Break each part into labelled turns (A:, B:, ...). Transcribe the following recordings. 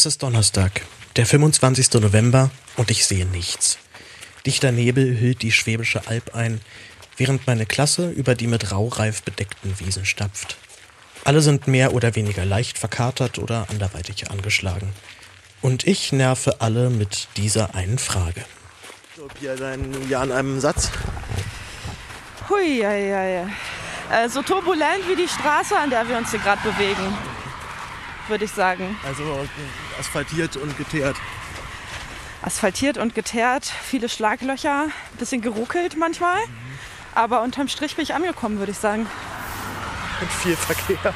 A: Es ist Donnerstag, der 25. November und ich sehe nichts. Dichter Nebel hüllt die Schwäbische Alb ein, während meine Klasse über die mit Raureif bedeckten Wiesen stapft. Alle sind mehr oder weniger leicht verkatert oder anderweitig angeschlagen. Und ich nerve alle mit dieser einen Frage.
B: So, Pia, dein Jahr in einem Satz.
C: Hui, ja, ja, ja. Äh, so turbulent wie die Straße, an der wir uns hier gerade bewegen, würde ich sagen.
B: Also asphaltiert und geteert.
C: Asphaltiert und geteert, viele Schlaglöcher, bisschen geruckelt manchmal. Aber unterm Strich bin ich angekommen, würde ich sagen.
B: Und viel Verkehr.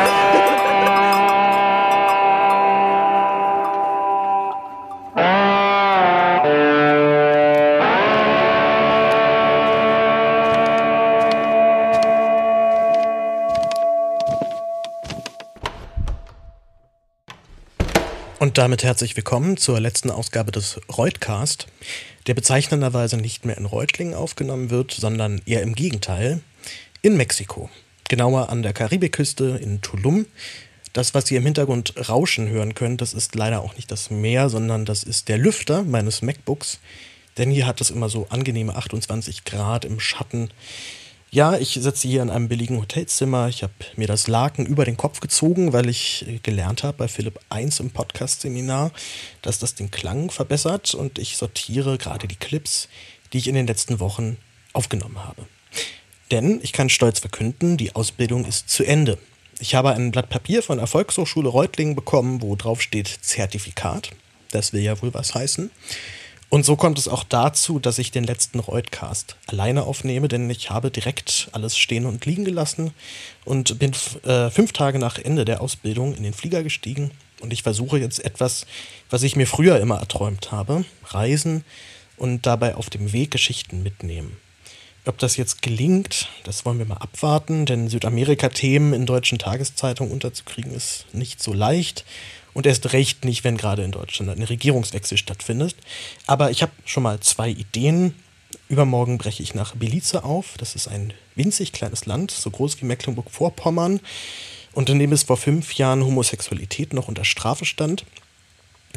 A: Und damit herzlich willkommen zur letzten Ausgabe des Reutcast, der bezeichnenderweise nicht mehr in Reutlingen aufgenommen wird, sondern eher im Gegenteil, in Mexiko. Genauer an der Karibikküste in Tulum. Das, was ihr im Hintergrund rauschen hören könnt, das ist leider auch nicht das Meer, sondern das ist der Lüfter meines MacBooks. Denn hier hat es immer so angenehme 28 Grad im Schatten. Ja, ich sitze hier in einem billigen Hotelzimmer. Ich habe mir das Laken über den Kopf gezogen, weil ich äh, gelernt habe bei Philipp 1 im Podcast-Seminar, dass das den Klang verbessert und ich sortiere gerade die Clips, die ich in den letzten Wochen aufgenommen habe. Denn ich kann stolz verkünden, die Ausbildung ist zu Ende. Ich habe ein Blatt Papier von der Volkshochschule Reutlingen bekommen, wo drauf steht Zertifikat. Das will ja wohl was heißen. Und so kommt es auch dazu, dass ich den letzten Reutcast alleine aufnehme, denn ich habe direkt alles stehen und liegen gelassen und bin äh, fünf Tage nach Ende der Ausbildung in den Flieger gestiegen. Und ich versuche jetzt etwas, was ich mir früher immer erträumt habe, reisen und dabei auf dem Weg Geschichten mitnehmen. Ob das jetzt gelingt, das wollen wir mal abwarten, denn Südamerika-Themen in deutschen Tageszeitungen unterzukriegen ist nicht so leicht und erst recht nicht, wenn gerade in Deutschland ein Regierungswechsel stattfindet. Aber ich habe schon mal zwei Ideen. Übermorgen breche ich nach Belize auf. Das ist ein winzig kleines Land, so groß wie Mecklenburg-Vorpommern, und in dem es vor fünf Jahren Homosexualität noch unter Strafe stand.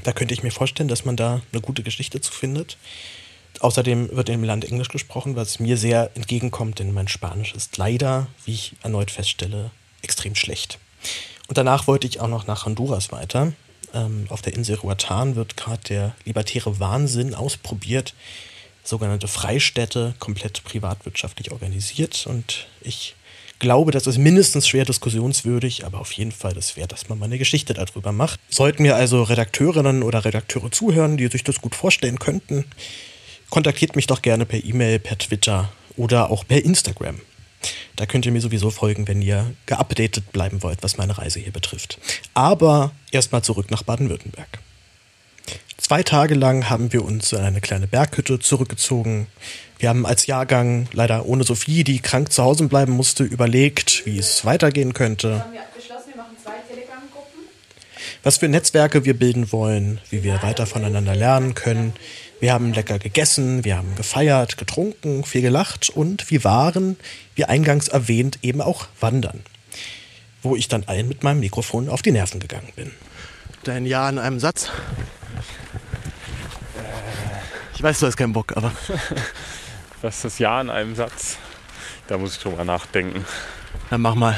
A: Da könnte ich mir vorstellen, dass man da eine gute Geschichte zu findet. Außerdem wird im Land Englisch gesprochen, was mir sehr entgegenkommt, denn mein Spanisch ist leider, wie ich erneut feststelle, extrem schlecht. Und danach wollte ich auch noch nach Honduras weiter. Ähm, auf der Insel Ruatan wird gerade der libertäre Wahnsinn ausprobiert. Sogenannte Freistädte, komplett privatwirtschaftlich organisiert. Und ich glaube, das ist mindestens schwer diskussionswürdig, aber auf jeden Fall das wert, dass man mal eine Geschichte darüber macht. Sollten mir also Redakteurinnen oder Redakteure zuhören, die sich das gut vorstellen könnten, kontaktiert mich doch gerne per E-Mail, per Twitter oder auch per Instagram. Da könnt ihr mir sowieso folgen, wenn ihr geupdatet bleiben wollt, was meine Reise hier betrifft. Aber erstmal zurück nach Baden-Württemberg. Zwei Tage lang haben wir uns in eine kleine Berghütte zurückgezogen. Wir haben als Jahrgang, leider ohne Sophie, die krank zu Hause bleiben musste, überlegt, wie es weitergehen könnte. Was für Netzwerke wir bilden wollen, wie wir weiter voneinander lernen können. Wir haben lecker gegessen, wir haben gefeiert, getrunken, viel gelacht und wir waren, wie eingangs erwähnt, eben auch wandern. Wo ich dann allen mit meinem Mikrofon auf die Nerven gegangen bin.
B: Dein Jahr in einem Satz. Ich weiß, du hast keinen Bock, aber.
D: Was ist das Jahr in einem Satz? Da muss ich drüber nachdenken.
B: Dann mach mal.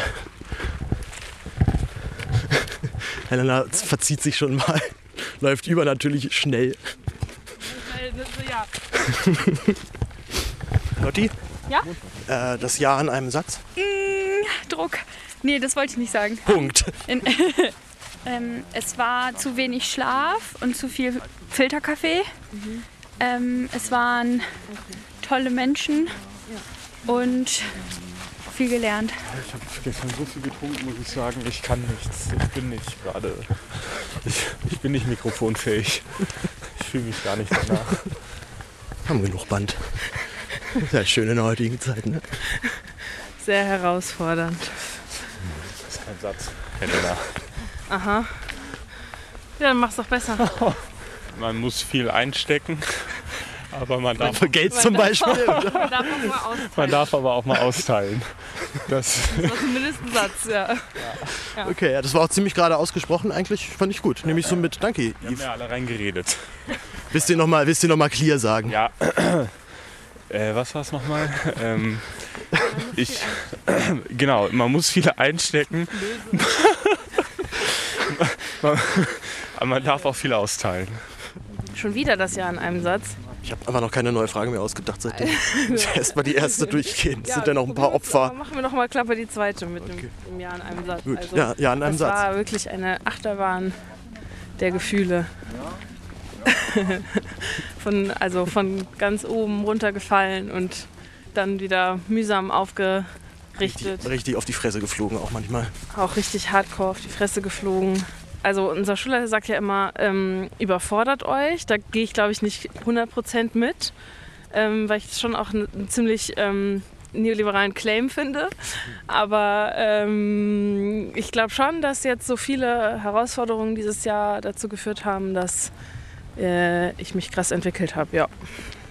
B: Helena verzieht sich schon mal. Läuft über natürlich schnell.
C: Ja.
B: Lotti,
E: Ja?
B: Äh, das Jahr in einem Satz.
E: Mm, Druck. Nee, das wollte ich nicht sagen.
B: Punkt.
E: In, ähm, es war zu wenig Schlaf und zu viel Filterkaffee. Ähm, es waren tolle Menschen und viel gelernt.
D: Ich habe gestern so viel getrunken, muss ich sagen. Ich kann nichts. Ich bin nicht gerade. Ich, ich bin nicht mikrofonfähig. Ich fühle mich gar nicht danach.
B: Haben genug Band. Ist ja schön in der heutigen Zeit, ne?
C: Sehr herausfordernd.
D: Das ist kein Satz, Helena.
C: Aha. Ja, dann mach's doch besser.
D: Man muss viel einstecken, aber man darf,
B: Für Geld zum Beispiel.
C: Man darf auch mal aus.
D: man darf aber auch mal austeilen. Das,
C: Das war zumindest ein Satz, ja.
B: Okay, ja, das war auch ziemlich gerade ausgesprochen. Eigentlich fand ich gut. Nehme ich so mit. Danke,
D: wir haben
B: Yves.
D: ja alle reingeredet.
B: Wisst ihr nochmal noch mal clear sagen?
D: Ja. Äh, was war es nochmal? Ähm, ich, genau, man muss viele einstecken. man, aber man darf auch viele austeilen.
C: Schon wieder das Jahr in einem Satz.
B: Ich habe einfach noch keine neue Frage mehr ausgedacht seitdem. Erstmal die erste durchgehen. Es sind ja noch ein paar Opfer.
C: Machen wir noch mal Klappe die zweite mit dem, dem Jahr in einem Satz.
B: Gut,
C: Also,
B: ja, ja, in einem
C: das
B: Satz.
C: war wirklich eine Achterbahn der Gefühle. von, also von ganz oben runtergefallen und dann wieder mühsam aufgerichtet.
B: Richtig auf die Fresse geflogen auch manchmal.
C: Auch richtig hardcore auf die Fresse geflogen. Also unser Schulleiter sagt ja immer, ähm, überfordert euch. Da gehe ich glaube ich nicht 100% mit, ähm, weil ich das schon auch einen ziemlich ähm, neoliberalen Claim finde. Aber ähm, ich glaube schon, dass jetzt so viele Herausforderungen dieses Jahr dazu geführt haben, dass äh, ich mich krass entwickelt habe. Ja.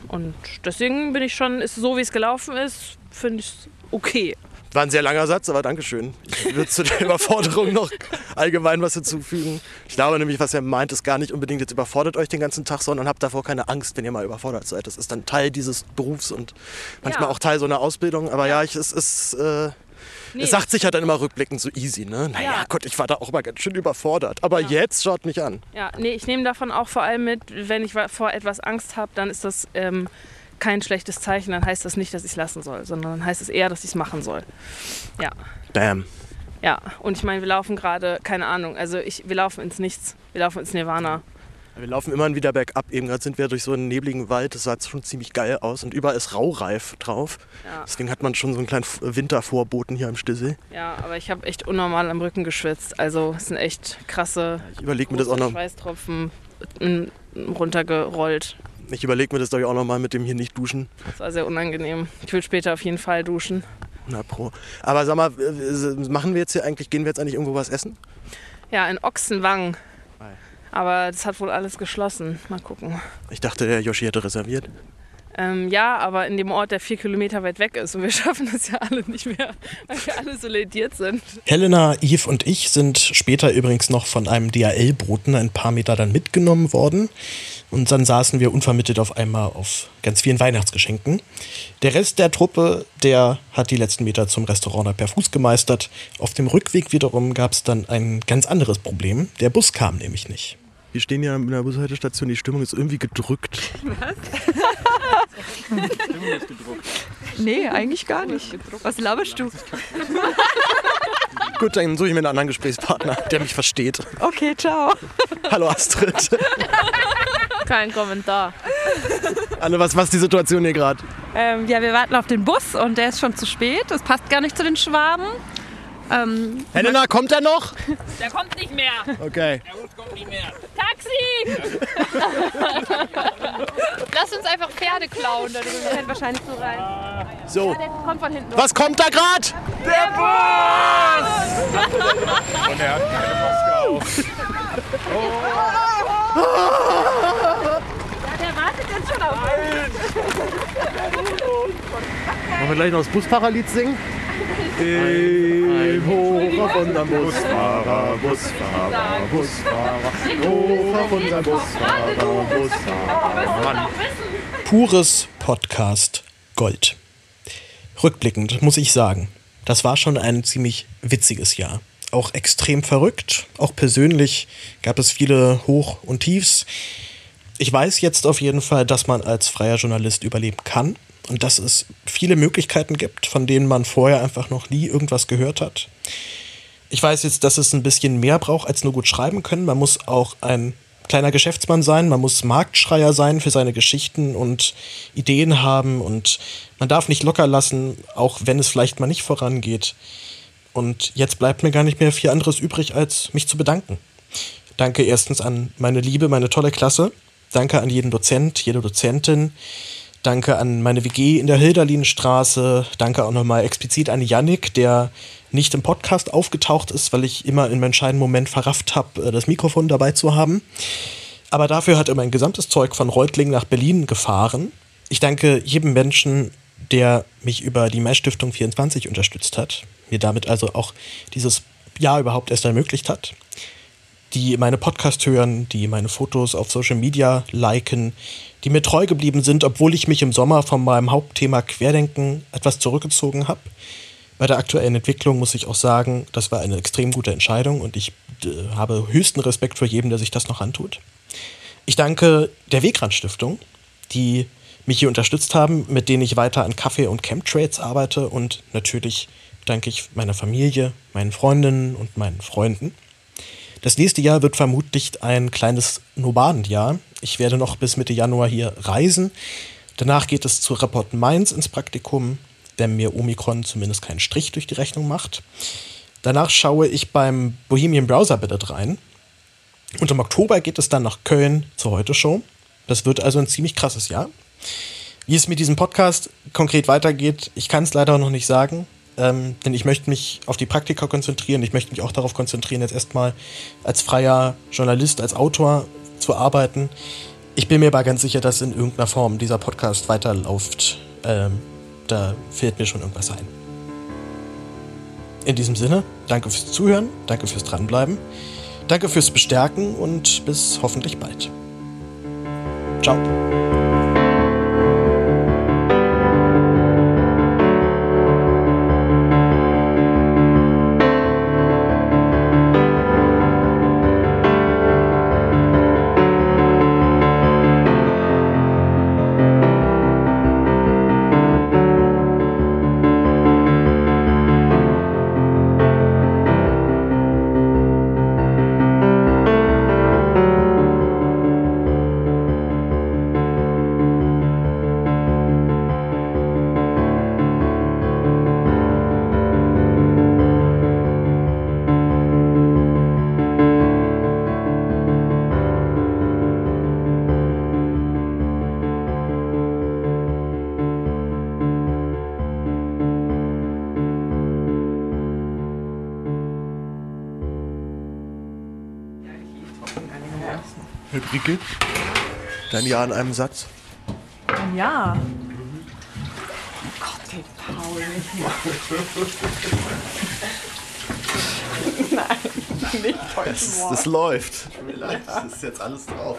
C: Und deswegen bin ich schon, ist so wie es gelaufen ist, finde ich es okay.
B: War ein sehr langer Satz, aber Dankeschön. Ich würde zu der Überforderung noch allgemein was hinzufügen. Ich glaube nämlich, was er meint, ist gar nicht unbedingt jetzt überfordert euch den ganzen Tag, sondern habt davor keine Angst, wenn ihr mal überfordert seid. Das ist dann Teil dieses Berufs und manchmal
C: Ja.
B: auch Teil so einer Ausbildung. Aber ja, ich, es ist. Äh,
C: Nee.
B: Es sagt sich halt dann immer rückblickend so easy, ne? Naja,
C: Ja.
B: Gott, ich war da auch mal ganz schön überfordert. Aber jetzt schaut mich an.
C: Ja, nee, ich nehme davon auch vor allem mit, wenn ich vor etwas Angst habe, dann ist das ähm, kein schlechtes Zeichen. Dann heißt das nicht, dass ich es lassen soll, sondern dann heißt es eher, dass ich es machen soll. Ja,
B: Damn.
C: ja. Und ich meine, wir laufen gerade, keine Ahnung, also ich, wir laufen ins Nichts. Wir laufen ins Nirvana.
B: Wir laufen immer wieder bergab. Eben gerade sind wir durch so einen nebligen Wald. Das sah jetzt schon ziemlich geil aus. Und überall ist Raureif drauf.
C: Ja,
B: Deswegen hat man schon so einen kleinen Wintervorboten hier im Stissel.
C: ja aber ich habe echt unnormal am Rücken geschwitzt. Also es sind echt krasse
B: Ich überlege mir das auch noch.
C: Schweißtropfen runtergerollt.
B: Ich überlege mir das doch auch noch mal mit dem hier nicht duschen.
C: Das war sehr unangenehm. Ich will später auf jeden Fall duschen.
B: Na pro. Aber sag mal, machen wir jetzt hier eigentlich, gehen wir jetzt eigentlich irgendwo was essen?
C: Ja, in Ochsenwang. Aber das hat wohl alles geschlossen. Mal gucken.
B: Ich dachte, der Yoshi hätte reserviert.
C: Ähm, ja, aber in dem Ort, der vier Kilometer weit weg ist. Und wir schaffen das ja alle nicht mehr, weil wir alle so lediert sind.
A: Helena, Yves und ich sind später übrigens noch von einem DHL-Boten ein paar Meter dann mitgenommen worden. Und dann saßen wir unvermittelt auf einmal auf ganz vielen Weihnachtsgeschenken. Der Rest der Truppe, der hat die letzten Meter zum Restaurant per Fuß gemeistert. Auf dem Rückweg wiederum gab es dann ein ganz anderes Problem. Der Bus kam nämlich nicht.
B: Wir stehen ja in der Bushaltestation, die Stimmung ist irgendwie gedrückt.
F: Nee, eigentlich gar nicht. Was laberst du?
B: Gut, dann suche ich mir einen anderen Gesprächspartner, der mich versteht.
F: Okay, ciao.
B: Hallo Astrid.
C: Kein Kommentar.
B: Anne, was, was ist die Situation hier gerade?
F: Ähm, ja, wir warten auf den Bus und der ist schon zu spät. Das passt gar nicht zu den Schwaben. Ähm,
B: Helena, kommt er noch?
C: Der kommt nicht mehr.
B: Okay.
C: Taxi!
E: Lass uns einfach Pferde klauen. Da drüben.
F: fällt wahrscheinlich so rein.
B: So,
F: Der kommt von hinten.
B: was kommt da gerade?
D: Und er hat keine Maske auf.
F: Der wartet jetzt schon auf
B: Wollen wir gleich noch das Busfahrerlied singen? Im Hoch auf unseren Busfahrer, Busfahrer, Busfahrer. Hoch auf unseren Busfahrer, Busfahrer. Mann.
A: Pures Podcast Gold. Rückblickend muss ich sagen, das war schon ein ziemlich witziges Jahr. Auch extrem verrückt, auch persönlich gab es viele Hoch- und Tiefs. Ich weiß jetzt auf jeden Fall, dass man als freier Journalist überleben kann und dass es viele Möglichkeiten gibt, von denen man vorher einfach noch nie irgendwas gehört hat. Ich weiß jetzt, dass es ein bisschen mehr braucht als nur gut schreiben können. Man muss auch ein kleiner Geschäftsmann sein, man muss Marktschreier sein für seine Geschichten und Ideen haben und man darf nicht locker lassen, auch wenn es vielleicht mal nicht vorangeht. Und jetzt bleibt mir gar nicht mehr viel anderes übrig, als mich zu bedanken. Danke erstens an meine Liebe, meine tolle Klasse. Danke an jeden Dozent, jede Dozentin. Danke an meine WG in der Hilderlinstraße. Danke auch nochmal explizit an Yannick, der nicht im Podcast aufgetaucht ist, weil ich immer in meinem entscheidenden Moment verrafft habe, das Mikrofon dabei zu haben. Aber dafür hat er mein gesamtes Zeug von Reutlingen nach Berlin gefahren. Ich danke jedem Menschen, der mich über die Mesh-Stiftung 24 unterstützt hat, mir damit also auch dieses Jahr überhaupt erst ermöglicht hat, die meine Podcast hören, die meine Fotos auf Social Media liken, die mir treu geblieben sind, obwohl ich mich im Sommer von meinem Hauptthema Querdenken etwas zurückgezogen habe. Bei der aktuellen Entwicklung muss ich auch sagen, das war eine extrem gute Entscheidung und ich äh, habe höchsten Respekt vor jedem, der sich das noch antut. Ich danke der Wegrand Stiftung, die mich hier unterstützt haben, mit denen ich weiter an Kaffee- und Chemtrades arbeite und natürlich danke ich meiner Familie, meinen Freundinnen und meinen Freunden. Das nächste Jahr wird vermutlich ein kleines Nomadenjahr. Ich werde noch bis Mitte Januar hier reisen. Danach geht es zu Rapport Mainz ins Praktikum, wenn mir Omikron zumindest keinen Strich durch die Rechnung macht. Danach schaue ich beim Bohemian Browser Billet rein. Und im Oktober geht es dann nach Köln zur Heute Show. Das wird also ein ziemlich krasses Jahr. Wie es mit diesem Podcast konkret weitergeht, ich kann es leider noch nicht sagen, ähm, denn ich möchte mich auf die Praktika konzentrieren. Ich möchte mich auch darauf konzentrieren, jetzt erstmal als freier Journalist, als Autor zu arbeiten. Ich bin mir aber ganz sicher, dass in irgendeiner Form dieser Podcast weiterläuft. Ähm, da fällt mir schon irgendwas ein. In diesem Sinne, danke fürs Zuhören, danke fürs Dranbleiben, danke fürs Bestärken und bis hoffentlich bald. Ciao.
B: Ulrike, dein Jahr in einem Satz.
F: Ja. Gott, den Paul nicht. Nein, nicht heute
B: Das,
F: Morgen.
B: das läuft. Tut mir leid, das ist jetzt alles drauf.